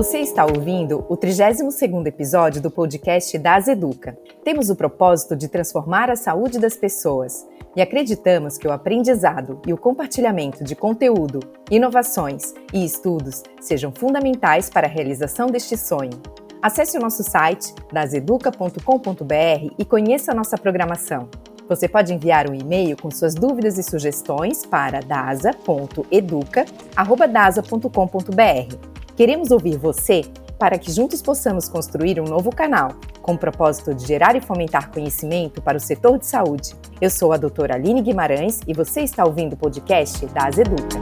Você está ouvindo o 32º episódio do podcast Das Educa. Temos o propósito de transformar a saúde das pessoas e acreditamos que o aprendizado e o compartilhamento de conteúdo, inovações e estudos sejam fundamentais para a realização deste sonho. Acesse o nosso site daseduca.com.br e conheça a nossa programação. Você pode enviar um e-mail com suas dúvidas e sugestões para dasa.educa@dasa.com.br. Queremos ouvir você para que juntos possamos construir um novo canal com o propósito de gerar e fomentar conhecimento para o setor de saúde. Eu sou a doutora Aline Guimarães e você está ouvindo o podcast da Azeduca.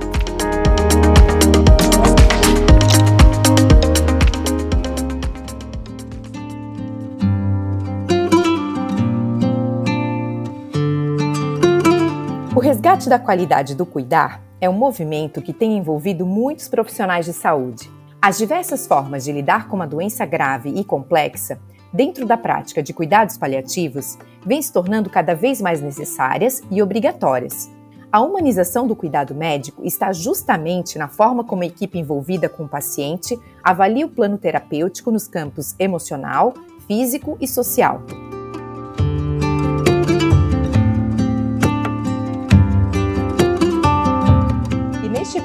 O resgate da qualidade do cuidar é um movimento que tem envolvido muitos profissionais de saúde as diversas formas de lidar com uma doença grave e complexa, dentro da prática de cuidados paliativos, vêm se tornando cada vez mais necessárias e obrigatórias. A humanização do cuidado médico está justamente na forma como a equipe envolvida com o paciente avalia o plano terapêutico nos campos emocional, físico e social.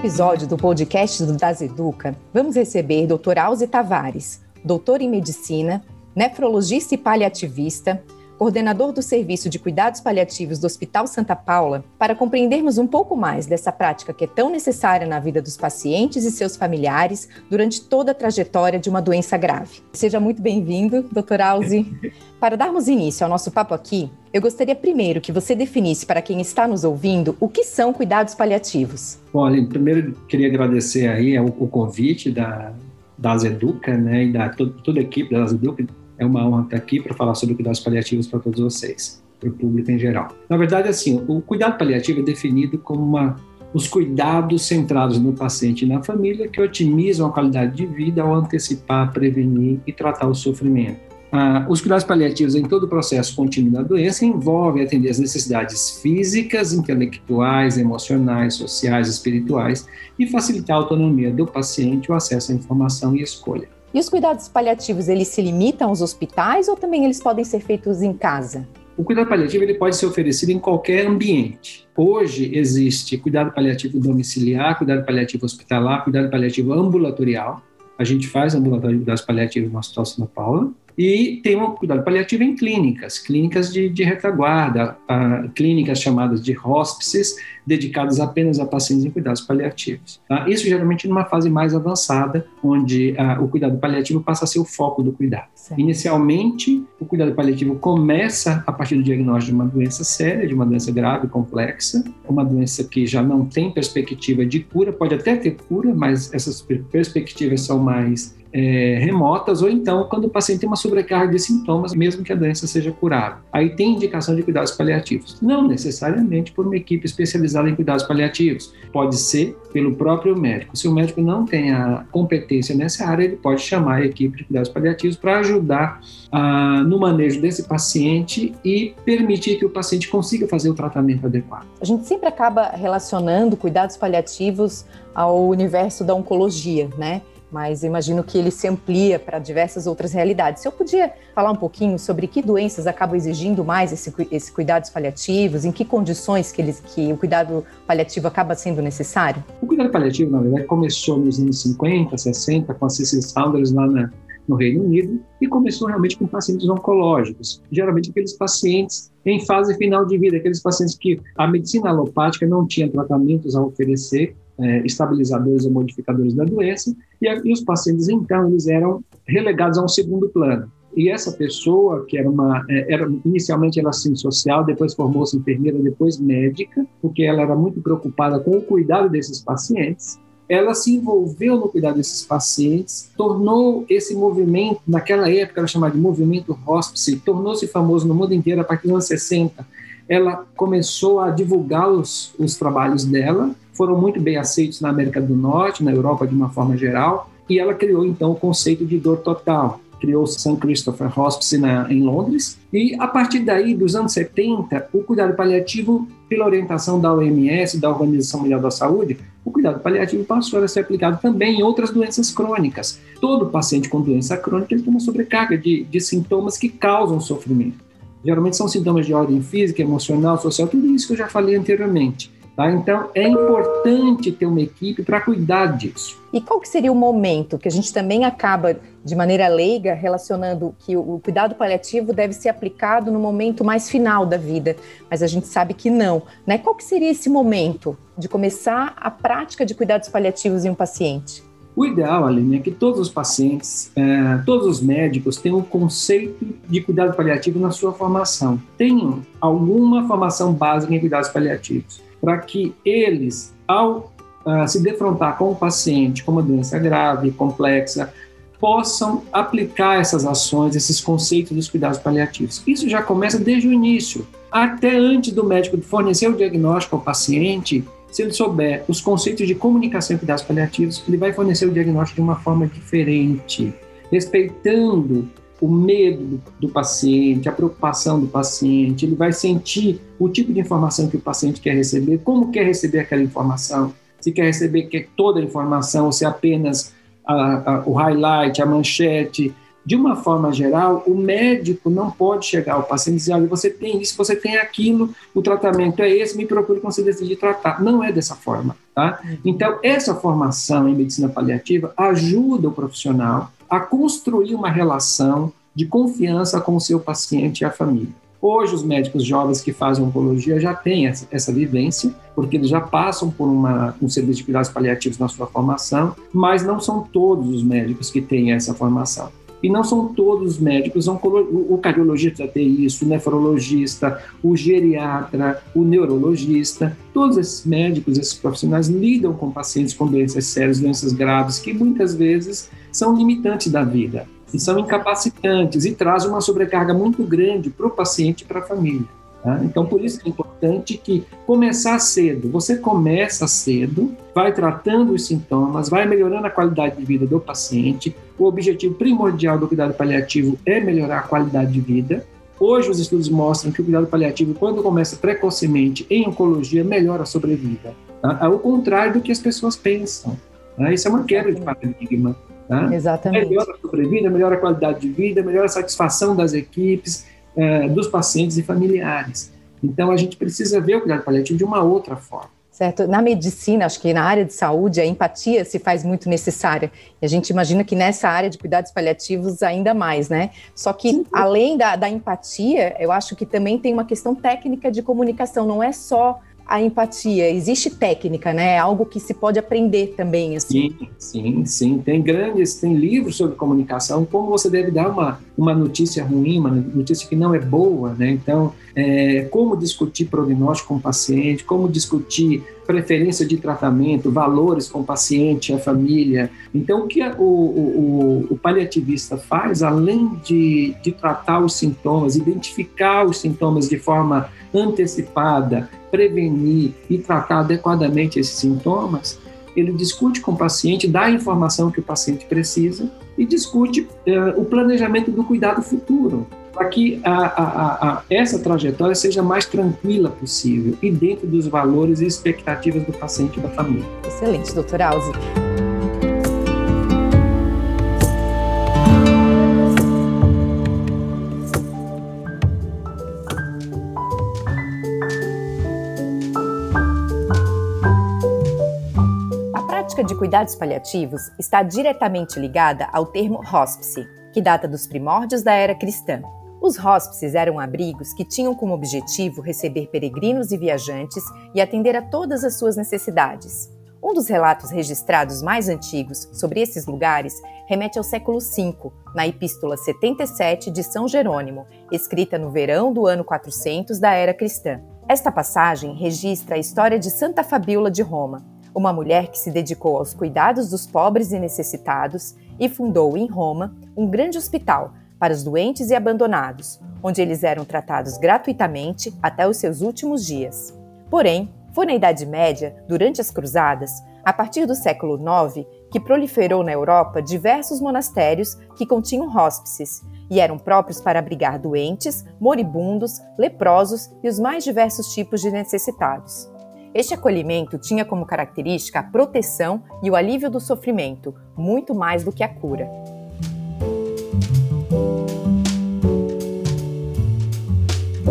Episódio do podcast do Das Educa, vamos receber Dr. Alze Tavares, doutor em medicina, nefrologista e paliativista, coordenador do Serviço de Cuidados Paliativos do Hospital Santa Paula, para compreendermos um pouco mais dessa prática que é tão necessária na vida dos pacientes e seus familiares durante toda a trajetória de uma doença grave. Seja muito bem-vindo, Dr. Alze. Para darmos início ao nosso papo aqui, eu gostaria primeiro que você definisse para quem está nos ouvindo o que são cuidados paliativos. Olha, primeiro queria agradecer aí o, o convite da, da Azeduca, né, e da toda, toda a equipe da Azeduca. É uma honra estar aqui para falar sobre cuidados paliativos para todos vocês, para o público em geral. Na verdade, assim, o cuidado paliativo é definido como uma os cuidados centrados no paciente e na família que otimizam a qualidade de vida ao antecipar, prevenir e tratar o sofrimento. Ah, os cuidados paliativos em todo o processo contínuo da doença envolvem atender as necessidades físicas, intelectuais, emocionais, sociais, espirituais e facilitar a autonomia do paciente, o acesso à informação e escolha. E os cuidados paliativos, eles se limitam aos hospitais ou também eles podem ser feitos em casa? O cuidado paliativo ele pode ser oferecido em qualquer ambiente. Hoje existe cuidado paliativo domiciliar, cuidado paliativo hospitalar, cuidado paliativo ambulatorial. A gente faz ambulatório de cuidados paliativos no Hospital Santa Paula. E tem um cuidado paliativo em clínicas, clínicas de, de retaguarda, uh, clínicas chamadas de hospices, dedicadas apenas a pacientes em cuidados paliativos. Tá? Isso geralmente numa fase mais avançada, onde uh, o cuidado paliativo passa a ser o foco do cuidado. Certo. Inicialmente, o cuidado paliativo começa a partir do diagnóstico de uma doença séria, de uma doença grave, complexa, uma doença que já não tem perspectiva de cura, pode até ter cura, mas essas perspectivas são mais é, remotas, ou então quando o paciente tem uma sobrecarga de sintomas, mesmo que a doença seja curada. Aí tem indicação de cuidados paliativos. Não necessariamente por uma equipe especializada em cuidados paliativos. Pode ser pelo próprio médico. Se o médico não tem a competência nessa área, ele pode chamar a equipe de cuidados paliativos para ajudar ah, no manejo desse paciente e permitir que o paciente consiga fazer o tratamento adequado. A gente sempre acaba relacionando cuidados paliativos ao universo da oncologia, né? Mas imagino que ele se amplia para diversas outras realidades. Se eu podia falar um pouquinho sobre que doenças acabam exigindo mais esse, esse cuidados paliativos, em que condições que, eles, que o cuidado paliativo acaba sendo necessário? O cuidado paliativo, na verdade, começou nos anos 50, 60, com a Cecil Saunders lá na, no Reino Unido e começou realmente com pacientes oncológicos, geralmente aqueles pacientes em fase final de vida, aqueles pacientes que a medicina alopática não tinha tratamentos a oferecer é, estabilizadores ou modificadores da doença, e, e, os pacientes, então, eles eram relegados a um segundo plano. E essa pessoa, que era uma, é, era, inicialmente era assistente social, depois formou-se enfermeira, depois médica, porque ela era muito preocupada com o cuidado desses pacientes, ela se envolveu no cuidado desses pacientes, tornou esse movimento, naquela época era chamado de movimento hospice, tornou-se famoso no mundo inteiro a partir dos anos 60. Ela começou a divulgar os, os trabalhos dela foram muito bem aceitos na América do Norte, na Europa de uma forma geral, e ela criou então o conceito de dor total, criou o St. Christopher Hospice na, em Londres. E a partir daí, dos anos 70, o cuidado paliativo, pela orientação da OMS, da Organização Mundial da Saúde, o cuidado paliativo passou a ser aplicado também em outras doenças crônicas. Todo paciente com doença crônica ele tem uma sobrecarga de, de sintomas que causam sofrimento. Geralmente são sintomas de ordem física, emocional, social, tudo isso que eu já falei anteriormente. Tá? Então, é importante ter uma equipe para cuidar disso. E qual que seria o momento que a gente também acaba, de maneira leiga, relacionando que o cuidado paliativo deve ser aplicado no momento mais final da vida, mas a gente sabe que não. Né? Qual que seria esse momento de começar a prática de cuidados paliativos em um paciente? O ideal, Aline, é que todos os pacientes, é, todos os médicos tenham o conceito de cuidado paliativo na sua formação. Tenham alguma formação básica em cuidados paliativos para que eles, ao uh, se defrontar com o paciente com uma doença grave, complexa, possam aplicar essas ações, esses conceitos dos cuidados paliativos. Isso já começa desde o início, até antes do médico fornecer o diagnóstico ao paciente. Se ele souber os conceitos de comunicação e cuidados paliativos, ele vai fornecer o diagnóstico de uma forma diferente, respeitando o medo do paciente, a preocupação do paciente, ele vai sentir o tipo de informação que o paciente quer receber, como quer receber aquela informação, se quer receber toda a informação, ou se apenas a, a, o highlight, a manchete. De uma forma geral, o médico não pode chegar ao paciente e dizer: olha, você tem isso, você tem aquilo, o tratamento é esse, me procure quando você decidir tratar. Não é dessa forma. Tá? Então, essa formação em medicina paliativa ajuda o profissional a construir uma relação de confiança com o seu paciente e a família. Hoje, os médicos jovens que fazem oncologia já têm essa, essa vivência, porque eles já passam por uma, um serviço de cuidados paliativos na sua formação, mas não são todos os médicos que têm essa formação. E não são todos os médicos, o cardiologista tem isso, o nefrologista, o geriatra, o neurologista, todos esses médicos, esses profissionais lidam com pacientes com doenças sérias, doenças graves, que muitas vezes são limitantes da vida e são incapacitantes e trazem uma sobrecarga muito grande para o paciente e para a família. Tá? Então, por isso é importante que começar cedo. Você começa cedo, vai tratando os sintomas, vai melhorando a qualidade de vida do paciente. O objetivo primordial do cuidado paliativo é melhorar a qualidade de vida. Hoje, os estudos mostram que o cuidado paliativo, quando começa precocemente em oncologia, melhora a sobrevida. Tá? Ao contrário do que as pessoas pensam. Tá? Isso é uma quebra de paradigma. Tá? Exatamente. Melhora a sobrevida, melhora a qualidade de vida, melhora a satisfação das equipes, é, dos pacientes e familiares. Então, a gente precisa ver o cuidado paliativo de uma outra forma. Certo. Na medicina, acho que na área de saúde, a empatia se faz muito necessária. E a gente imagina que nessa área de cuidados paliativos ainda mais, né? Só que, Sim. além da, da empatia, eu acho que também tem uma questão técnica de comunicação. Não é só a empatia? Existe técnica, né? É algo que se pode aprender também, assim. Sim, sim, sim. Tem grandes, tem livros sobre comunicação, como você deve dar uma, uma notícia ruim, uma notícia que não é boa, né? Então, é, como discutir prognóstico com o paciente, como discutir preferência de tratamento, valores com o paciente, a família. Então, o que o, o, o paliativista faz, além de, de tratar os sintomas, identificar os sintomas de forma antecipada, prevenir e tratar adequadamente esses sintomas, ele discute com o paciente, dá a informação que o paciente precisa e discute uh, o planejamento do cuidado futuro, para que a, a, a, essa trajetória seja mais tranquila possível e dentro dos valores e expectativas do paciente e da família. Excelente, doutor Alzi. Cuidados paliativos está diretamente ligada ao termo hospice, que data dos primórdios da era cristã. Os hóspices eram abrigos que tinham como objetivo receber peregrinos e viajantes e atender a todas as suas necessidades. Um dos relatos registrados mais antigos sobre esses lugares remete ao século V, na Epístola 77 de São Jerônimo, escrita no verão do ano 400 da era cristã. Esta passagem registra a história de Santa Fabíola de Roma, uma mulher que se dedicou aos cuidados dos pobres e necessitados e fundou em Roma um grande hospital para os doentes e abandonados, onde eles eram tratados gratuitamente até os seus últimos dias. Porém, foi na Idade Média, durante as Cruzadas, A partir do século IX, que proliferou na Europa diversos monastérios que continham hóspices e eram próprios para abrigar doentes, moribundos, leprosos e os mais diversos tipos de necessitados. Este acolhimento tinha como característica a proteção e o alívio do sofrimento, muito mais do que a cura.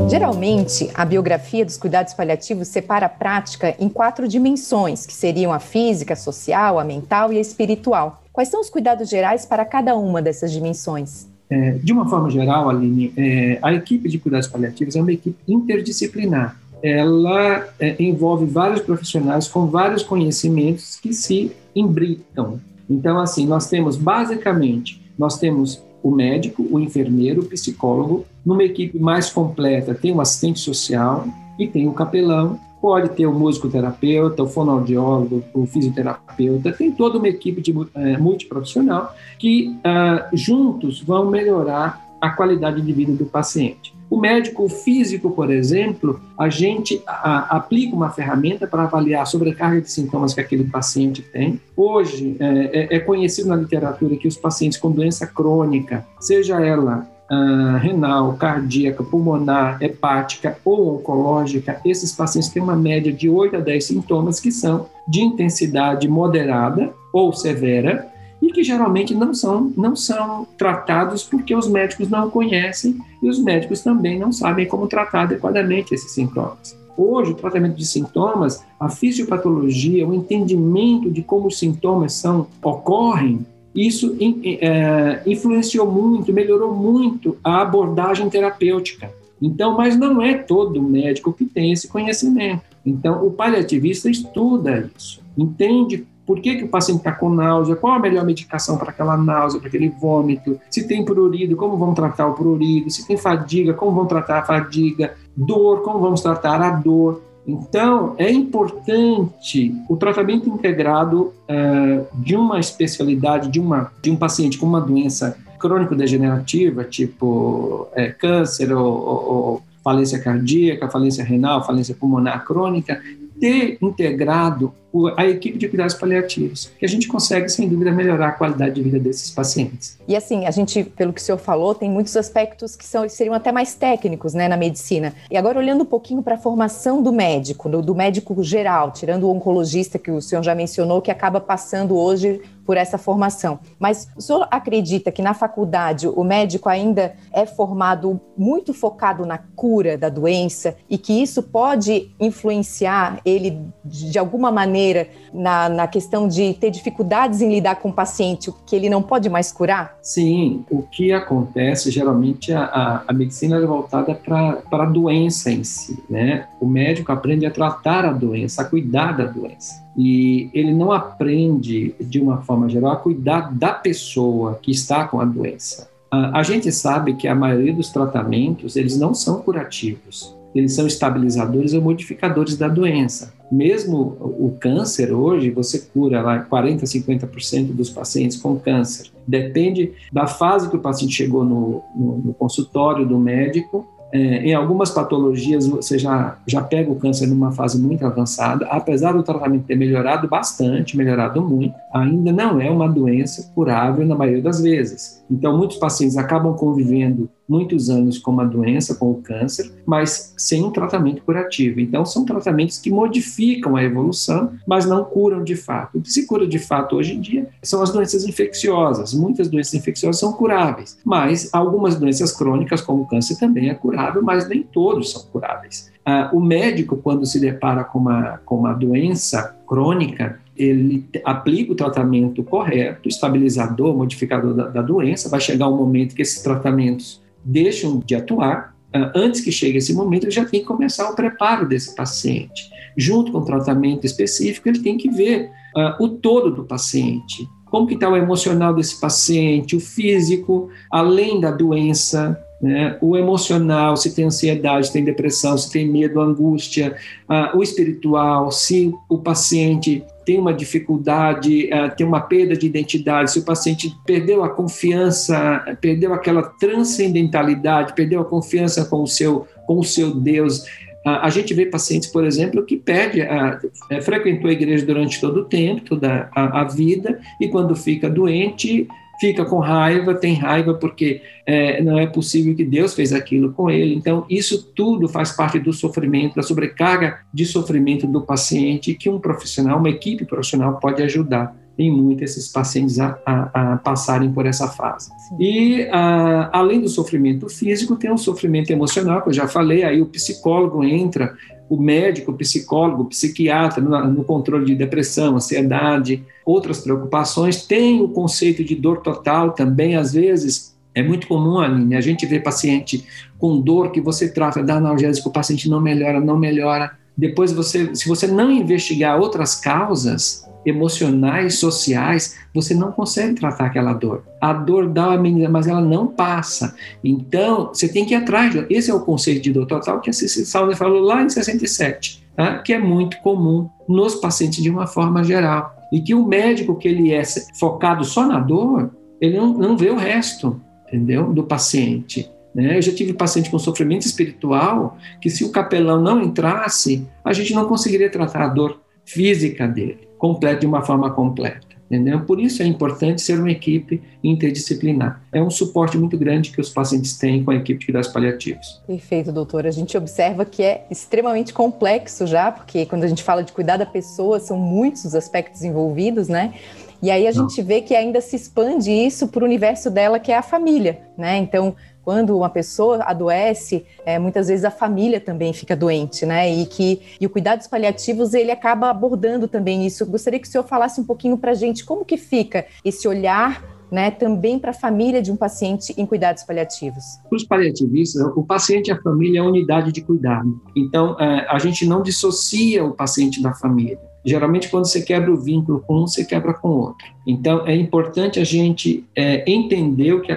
Geralmente, a biografia dos cuidados paliativos separa a prática em quatro dimensões, que seriam a física, a social, a mental e a espiritual. Quais são os cuidados gerais para cada uma dessas dimensões? É, de uma forma geral, Aline, é, a equipe de cuidados paliativos é uma equipe interdisciplinar. Ela é, envolve vários profissionais com vários conhecimentos que se imbricam. Então, assim, nós temos basicamente, nós temos o médico, o enfermeiro, o psicólogo. Numa equipe mais completa, tem o assistente social e tem o capelão. Pode ter o musicoterapeuta, o fonoaudiólogo, o fisioterapeuta. Tem toda uma equipe de, é, multiprofissional que uh, juntos vão melhorar a qualidade de vida do paciente. O médico físico, por exemplo, a gente a, aplica uma ferramenta para avaliar a sobrecarga de sintomas que aquele paciente tem. Hoje, é, é, é conhecido na literatura que os pacientes com doença crônica, seja ela Uh, renal, cardíaca, pulmonar, hepática ou oncológica, esses pacientes têm uma média de 8 a 10 sintomas que são de intensidade moderada ou severa e que geralmente não são, não são tratados porque os médicos não conhecem e os médicos também não sabem como tratar adequadamente esses sintomas. Hoje, o tratamento de sintomas, a fisiopatologia, o entendimento de como os sintomas são, ocorrem, isso é, influenciou muito, melhorou muito a abordagem terapêutica. Então, mas não é todo médico que tem esse conhecimento. Então, o paliativista estuda isso, entende por que, que o paciente está com náusea? Qual a melhor medicação para aquela náusea, para aquele vômito? Se tem prurido, como vão tratar o prurido? Se tem fadiga, como vão tratar a fadiga? Dor, como vamos tratar a dor? Então, é importante o tratamento integrado uh, de uma especialidade, de, uma, de um paciente com uma doença crônico-degenerativa, tipo é, câncer ou, ou, ou falência cardíaca, falência renal, falência pulmonar crônica, ter integrado a equipe de cuidados paliativos, que a gente consegue, sem dúvida, melhorar a qualidade de vida desses pacientes. E assim, a gente, pelo que o senhor falou, tem muitos aspectos que são, seriam até mais técnicos né, na medicina. E agora, olhando um pouquinho para a formação do médico, do, do médico geral, tirando o oncologista que o senhor já mencionou, que acaba passando hoje por essa formação. Mas o senhor acredita que na faculdade o médico ainda é formado muito focado na cura da doença e que isso pode influenciar ele de alguma maneira na, na questão de ter dificuldades em lidar com o paciente que ele não pode mais curar? Sim, o que acontece geralmente a, a, a medicina é voltada para a doença em si, né? O médico aprende a tratar a doença, a cuidar da doença e ele não aprende, de uma forma geral, a cuidar da pessoa que está com a doença. A gente sabe que a maioria dos tratamentos, eles não são curativos, eles são estabilizadores ou modificadores da doença. Mesmo o câncer, hoje, você cura lá 40, 50% dos pacientes com câncer. Depende da fase que o paciente chegou no, no, no consultório do médico é, em algumas patologias, você já, já pega o câncer numa fase muito avançada, apesar do tratamento ter melhorado bastante, melhorado muito, ainda não é uma doença curável na maioria das vezes. Então, muitos pacientes acabam convivendo muitos anos com uma doença, com o câncer, mas sem um tratamento curativo. Então, são tratamentos que modificam a evolução, mas não curam de fato. O que se cura de fato hoje em dia são as doenças infecciosas. Muitas doenças infecciosas são curáveis, mas algumas doenças crônicas, como o câncer, também é curável, mas nem todos são curáveis. Ah, o médico, quando se depara com uma, com uma doença crônica, ele aplica o tratamento correto, estabilizador, modificador da, da doença. Vai chegar um momento que esses tratamentos deixam de atuar, ah, antes que chegue esse momento, ele já tem que começar o preparo desse paciente. Junto com o tratamento específico, ele tem que ver uh, o todo do paciente. Como que está o emocional desse paciente, o físico, além da doença, né? o emocional, se tem ansiedade, se tem depressão, se tem medo, angústia, uh, o espiritual, se o paciente tem uma dificuldade, uh, tem uma perda de identidade, se o paciente perdeu a confiança, perdeu aquela transcendentalidade, perdeu a confiança com o seu, com o seu Deus, a, gente vê pacientes, por exemplo, que perde, a, é, frequentou a igreja durante todo o tempo, toda a, a vida, e quando fica doente, fica com raiva, tem raiva porque é, não é possível que Deus fez aquilo com ele. Então, isso tudo faz parte do sofrimento, da sobrecarga de sofrimento do paciente, que um profissional, uma equipe profissional pode ajudar em muito esses pacientes a, a, a passarem por essa fase. Sim. E a, além do sofrimento físico, tem o sofrimento emocional, que eu já falei, aí o psicólogo entra, o médico, o psicólogo, o psiquiatra no, controle de depressão, ansiedade, outras preocupações, tem o conceito de dor total também, às vezes, é muito comum, Aline, a gente vê paciente com dor que você trata, dá analgésico, o paciente não melhora, não melhora. Depois, você, se você não investigar outras causas, emocionais, sociais, você não consegue tratar aquela dor. A dor dá uma menina, mas ela não passa. Então, você tem que ir atrás. Esse é o conceito de dor total que a Cecília falou lá em 67, tá? que é muito comum nos pacientes de uma forma geral. E que o médico que ele é focado só na dor, ele não, não vê o resto, entendeu? Do paciente. Né? Eu já tive paciente com sofrimento espiritual que se o capelão não entrasse, a gente não conseguiria tratar a dor física dele completa de uma forma completa. Entendeu? Por isso é importante ser uma equipe interdisciplinar. É um suporte muito grande que os pacientes têm com a equipe de cuidados paliativos. Perfeito, doutor. A gente observa que é extremamente complexo já, porque quando a gente fala de cuidar da pessoa, são muitos os aspectos envolvidos, né? E aí a Não. gente vê que ainda se expande isso para o universo dela, que é a família, né? Então, quando uma pessoa adoece, é, muitas vezes a família também fica doente, né? E que e o cuidados paliativos ele acaba abordando também isso. Eu gostaria que o senhor falasse um pouquinho para a gente como que fica esse olhar né, também para a família de um paciente em cuidados paliativos? Para os paliativistas, o paciente e a família é a unidade de cuidado. Então, é, a gente não dissocia o paciente da família. Geralmente, quando você quebra o vínculo com um, você quebra com o outro. Então, é importante a gente é, entender o que,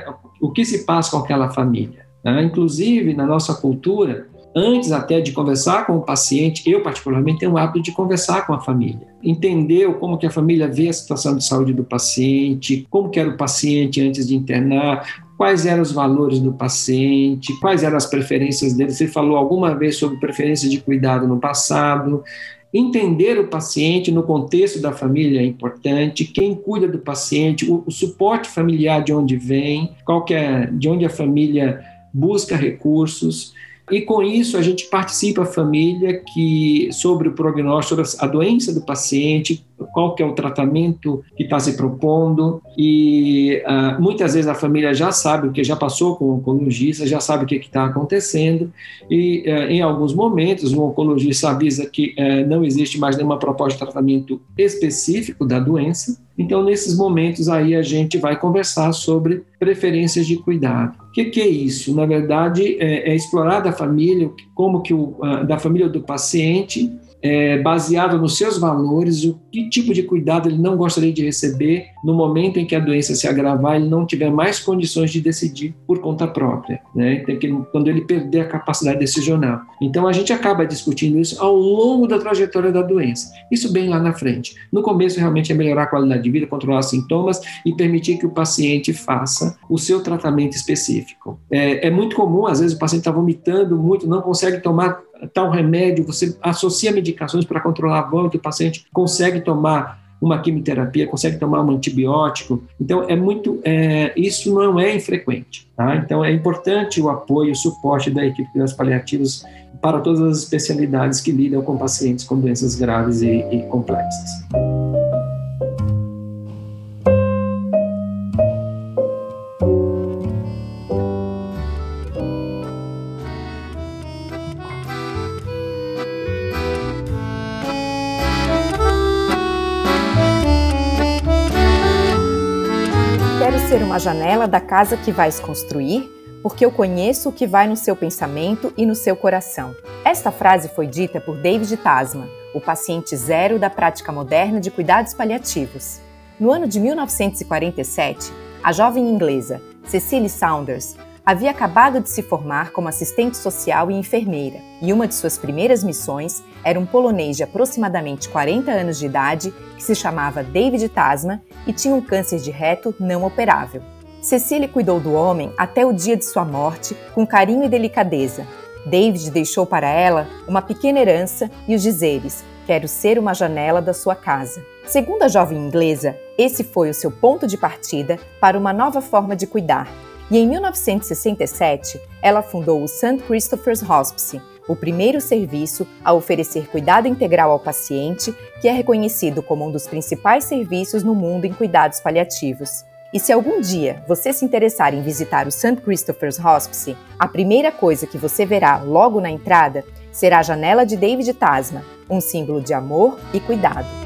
o que se passa com aquela família. Né? Inclusive, na nossa cultura, antes até de conversar com o paciente, eu particularmente tenho o hábito de conversar com a família, entender como que a família vê a situação de saúde do paciente, como que era o paciente antes de internar, quais eram os valores do paciente, quais eram as preferências dele, você falou alguma vez sobre preferência de cuidado no passado, Entender o paciente no contexto da família é importante, quem cuida do paciente, o, o suporte familiar de onde vem, qual é, de onde a família busca recursos. E com isso a gente participa a família que sobre o prognóstico, a doença do paciente, qual que é o tratamento que está se propondo e uh, muitas vezes a família já sabe o que já passou com o oncologista, já sabe o que está acontecendo e uh, em alguns momentos o oncologista avisa que uh, não existe mais nenhuma proposta de tratamento específico da doença. Então nesses momentos aí a gente vai conversar sobre preferências de cuidado. Que, que é isso? Na verdade é, é explorar da família como que o da família do paciente é, baseado nos seus valores, o que tipo de cuidado ele não gostaria de receber no momento em que a doença se agravar, ele não tiver mais condições de decidir por conta própria, né? Então, quando ele perder a capacidade decisional. Então a gente acaba discutindo isso ao longo da trajetória da doença. Isso bem lá na frente. No começo realmente é melhorar a qualidade de vida, controlar sintomas e permitir que o paciente faça o seu tratamento específico. É, é muito comum, às vezes o paciente está vomitando muito, não consegue tomar tal remédio, você associa medicações para controlar a vômito, o paciente consegue tomar uma quimioterapia, consegue tomar um antibiótico. Então, é muito, é, isso não é infrequente. Tá? Então, é importante o apoio, o suporte da equipe de cuidados paliativos para todas as especialidades que lidam com pacientes com doenças graves e, e complexas. Ser uma janela da casa que vais construir, porque eu conheço o que vai no seu pensamento e no seu coração. Esta frase foi dita por David Tasman, o paciente zero da prática moderna de cuidados paliativos. No ano de 1947, a jovem inglesa Cecily Saunders havia acabado de se formar como assistente social e enfermeira, e uma de suas primeiras missões era um polonês de aproximadamente 40 anos de idade que se chamava David Tasman e tinha um câncer de reto não operável. Cecília cuidou do homem até o dia de sua morte com carinho e delicadeza, David deixou para ela uma pequena herança e os dizeres: Quero ser uma janela da sua casa. Segundo a jovem inglesa, esse foi o seu ponto de partida para uma nova forma de cuidar. E em 1967, ela fundou o St. Christopher's Hospice, o primeiro serviço a oferecer cuidado integral ao paciente, que é reconhecido como um dos principais serviços no mundo em cuidados paliativos. E se algum dia você se interessar em visitar o St. Christopher's Hospice, a primeira coisa que você verá logo na entrada será a janela de David Tasma, um símbolo de amor e cuidado.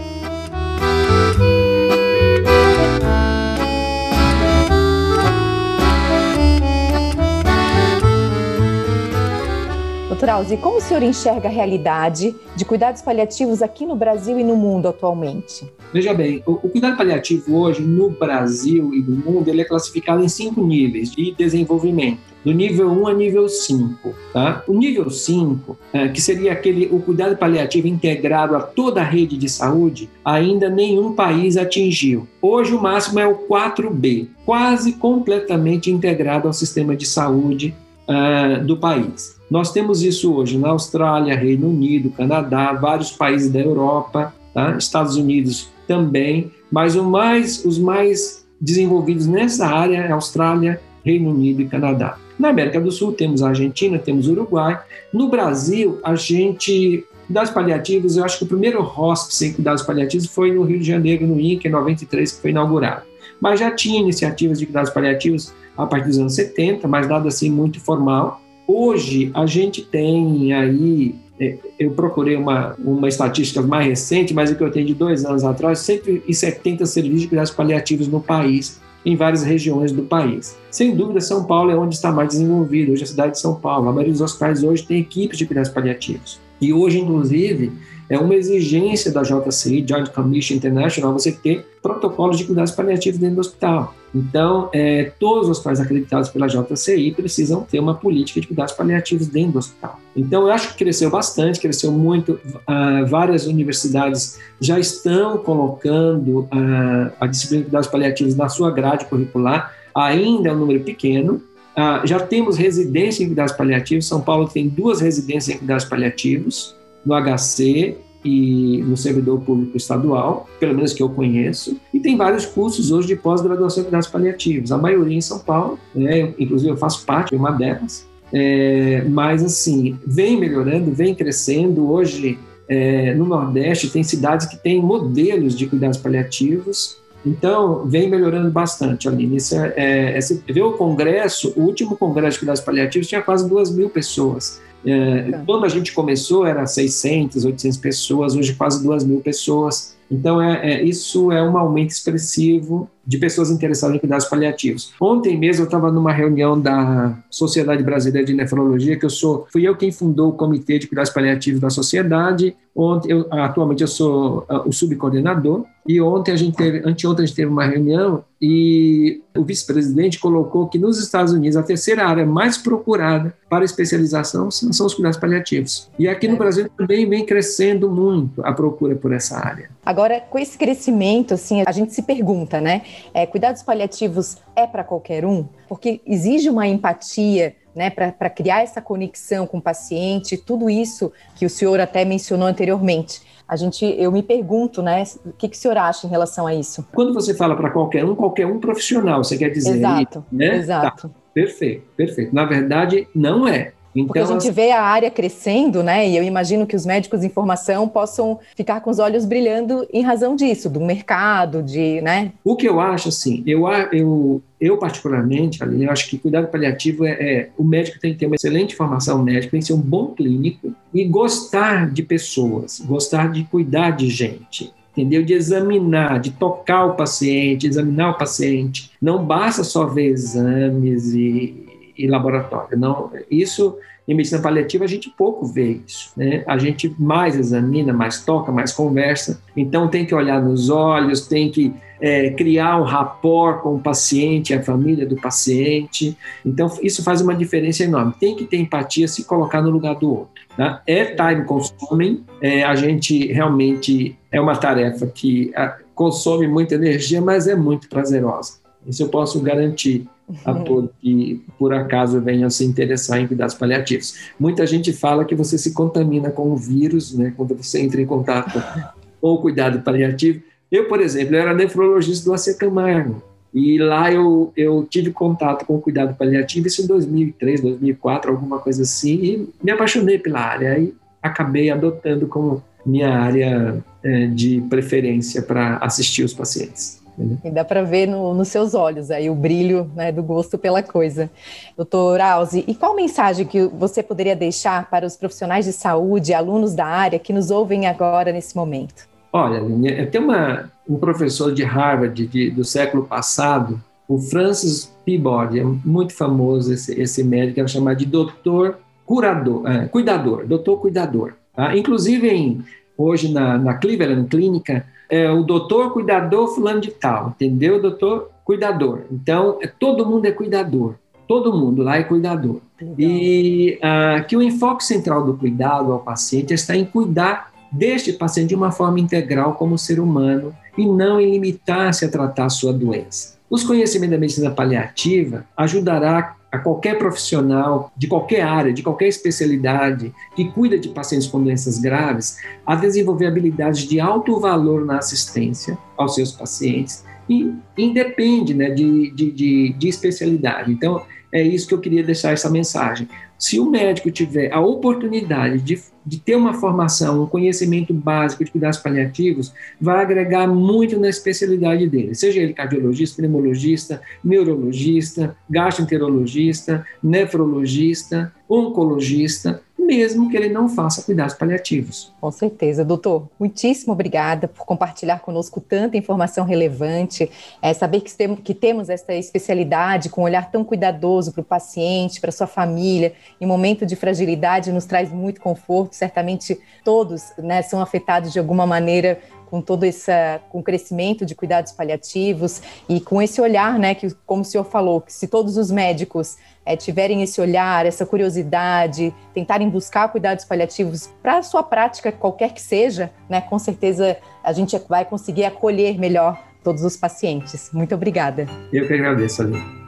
Alzi, como o senhor enxerga a realidade de cuidados paliativos aqui no Brasil e no mundo atualmente? Veja bem, o, o, cuidado paliativo hoje no Brasil e no mundo ele é classificado em cinco níveis de desenvolvimento, do nível 1 a nível 5. Tá? O nível 5, é, que seria aquele o cuidado paliativo integrado a toda a rede de saúde, ainda nenhum país atingiu. Hoje o máximo é o 4B, quase completamente integrado ao sistema de saúde uh, do país. Nós temos isso hoje na Austrália, Reino Unido, Canadá, vários países da Europa, tá? Estados Unidos também, mas mais, os mais desenvolvidos nessa área é Austrália, Reino Unido e Canadá. Na América do Sul temos a Argentina, temos o Uruguai. No Brasil, a gente cuidados paliativos, eu acho que o primeiro hospice em cuidados paliativos foi no Rio de Janeiro, no INCA, em 93, que foi inaugurado. Mas já tinha iniciativas de cuidados paliativos a partir dos anos 70, mas nada assim muito formal. Hoje, a gente tem aí, é, eu procurei uma, uma estatística mais recente, mas o que eu tenho de dois anos atrás, 170 serviços de cuidados paliativos no país, em várias regiões do país. Sem dúvida, São Paulo é onde está mais desenvolvido, hoje é a cidade de São Paulo. A maioria dos hospitais hoje tem equipes de cuidados paliativos. E hoje, inclusive, é uma exigência da JCI, Joint Commission International, você ter protocolos de cuidados paliativos dentro do hospital. Então, é, todos os hospitais acreditados pela JCI precisam ter uma política de cuidados paliativos dentro do hospital. Então, eu acho que cresceu bastante, cresceu muito. Uh, várias universidades já estão colocando uh, a disciplina de cuidados paliativos na sua grade curricular. Ainda é um número pequeno, uh, já temos residência em cuidados paliativos. São Paulo tem duas residências em cuidados paliativos no HC e no servidor público estadual, pelo menos que eu conheço, e tem vários cursos hoje de pós-graduação em cuidados paliativos, a maioria em São Paulo, né? inclusive eu faço parte de uma delas, é, mas assim, vem melhorando, vem crescendo, hoje é, no Nordeste tem cidades que têm modelos de cuidados paliativos, então, vem melhorando bastante, Aline. Isso é, é, é, vê o congresso, o último congresso de cuidados paliativos tinha quase duas mil pessoas. É, tá. Quando a gente começou, era 600, 800 pessoas, hoje quase 2 mil pessoas. Então, é, é, isso é um aumento expressivo de pessoas interessadas em cuidados paliativos. Ontem mesmo eu estava numa reunião da Sociedade Brasileira de Nefrologia, que eu sou, fui eu quem fundou o Comitê de Cuidados Paliativos da Sociedade. Ontem, eu, atualmente eu sou uh, o subcoordenador. E ontem a gente teve, anteontem a gente teve uma reunião e o vice-presidente colocou que nos Estados Unidos a terceira área mais procurada para especialização são, os cuidados paliativos. E aqui no é. Brasil também vem crescendo muito a procura por essa área. Agora, com esse crescimento, assim, a gente se pergunta, né? É, cuidados paliativos é para qualquer um? Porque exige uma empatia né, para criar essa conexão com o paciente, tudo isso que o senhor até mencionou anteriormente. A gente, eu me pergunto, né, o que, que o senhor acha em relação a isso? Quando você fala para qualquer um, qualquer um profissional, você quer dizer? Exato, né? exato. Tá, perfeito, perfeito. Na verdade, não é. Então, Porque a gente assim vê a área crescendo, né? E eu imagino que os médicos de informação possam ficar com os olhos brilhando em razão disso, do mercado, de, né? O que eu acho, assim, eu, eu, eu particularmente, Aline, eu acho que cuidado paliativo é, é, o médico tem que ter uma excelente formação médica, tem que ser um bom clínico e gostar de pessoas, gostar de cuidar de gente entendeu? De examinar, de tocar o paciente, examinar o paciente. Não basta só ver exames e, e laboratório. Não, isso em medicina paliativa a gente pouco vê isso, né? A gente mais examina, mais toca, mais conversa. Então tem que olhar nos olhos, tem que é, criar um rapport com o paciente, a família do paciente. Então isso faz uma diferença enorme. Tem que ter empatia, se colocar no lugar do outro. Tá? É time consuming. É, a gente realmente é uma tarefa que consome muita energia, mas é muito prazerosa. Isso eu posso garantir a todos que por acaso venham se interessar em cuidados paliativos. Muita gente fala que você se contamina com o vírus, né, quando você entra em contato com o cuidado paliativo. Eu, por exemplo, eu era nefrologista do AC Camargo, e lá eu, eu tive contato com o cuidado paliativo, isso em 2003, 2004, alguma coisa assim, e me apaixonei pela área, e acabei adotando como minha área é, de preferência para assistir os pacientes. E dá para ver no, nos seus olhos aí o brilho né, do gosto pela coisa. Doutor Alzi, e qual mensagem que você poderia deixar para os profissionais de saúde, alunos da área que nos ouvem agora nesse momento? Olha, tem uma, um professor de Harvard de, do século passado, o Francis Peabody, é muito famoso esse, esse médico, era chamado de doutor curador, é, cuidador, doutor cuidador. Tá? Inclusive, em, hoje na, na Cleveland Clínica, é o doutor cuidador fulano de tal, entendeu? Doutor cuidador. Então, é, todo mundo é cuidador. Todo mundo lá é cuidador. Legal. E ah, que o enfoque central do cuidado ao paciente está em cuidar deste paciente de uma forma integral como ser humano e não em limitar-se a tratar a sua doença. Os conhecimentos da medicina paliativa ajudará a qualquer profissional de qualquer área, de qualquer especialidade que cuida de pacientes com doenças graves, a desenvolver habilidades de alto valor na assistência aos seus pacientes e independe né, de, de, de, de especialidade. Então, é isso que eu queria deixar essa mensagem. Se o médico tiver a oportunidade de, de ter uma formação, um conhecimento básico de cuidados paliativos, vai agregar muito na especialidade dele, seja ele cardiologista, pneumologista, neurologista, gastroenterologista, nefrologista, oncologista, mesmo que ele não faça cuidados paliativos. Com certeza, doutor. Muitíssimo obrigada por compartilhar conosco tanta informação relevante. É, saber que, tem, que temos essa especialidade com um olhar tão cuidadoso para o paciente, para sua família, em momento de fragilidade, nos traz muito conforto. Certamente todos né, são afetados de alguma maneira com todo esse com crescimento de cuidados paliativos e com esse olhar, né, que como o senhor falou, que se todos os médicos é, tiverem esse olhar, essa curiosidade, tentarem buscar cuidados paliativos para a sua prática, qualquer que seja, né, com certeza a gente vai conseguir acolher melhor todos os pacientes. Muito obrigada. Eu que agradeço, Aline.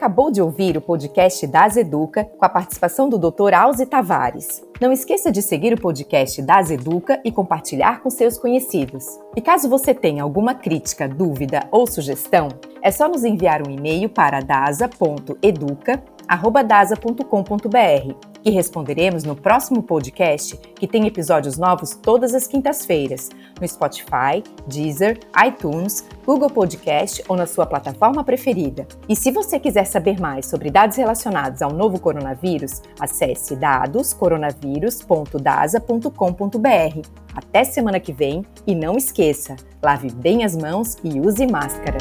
Acabou de ouvir o podcast Das Educa com a participação do Dr. Alzi Tavares. Não esqueça de seguir o podcast Das Educa e compartilhar com seus conhecidos. E caso você tenha alguma crítica, dúvida ou sugestão, é só nos enviar um e-mail para dasa.educa@dasa.com.br que responderemos no próximo podcast, que tem episódios novos todas as quintas-feiras, no Spotify, Deezer, iTunes, Google Podcast ou na sua plataforma preferida. E se você quiser saber mais sobre dados relacionados ao novo coronavírus, acesse dadoscoronavírus.dasa.com.br. Até semana que vem e não esqueça, lave bem as mãos e use máscara.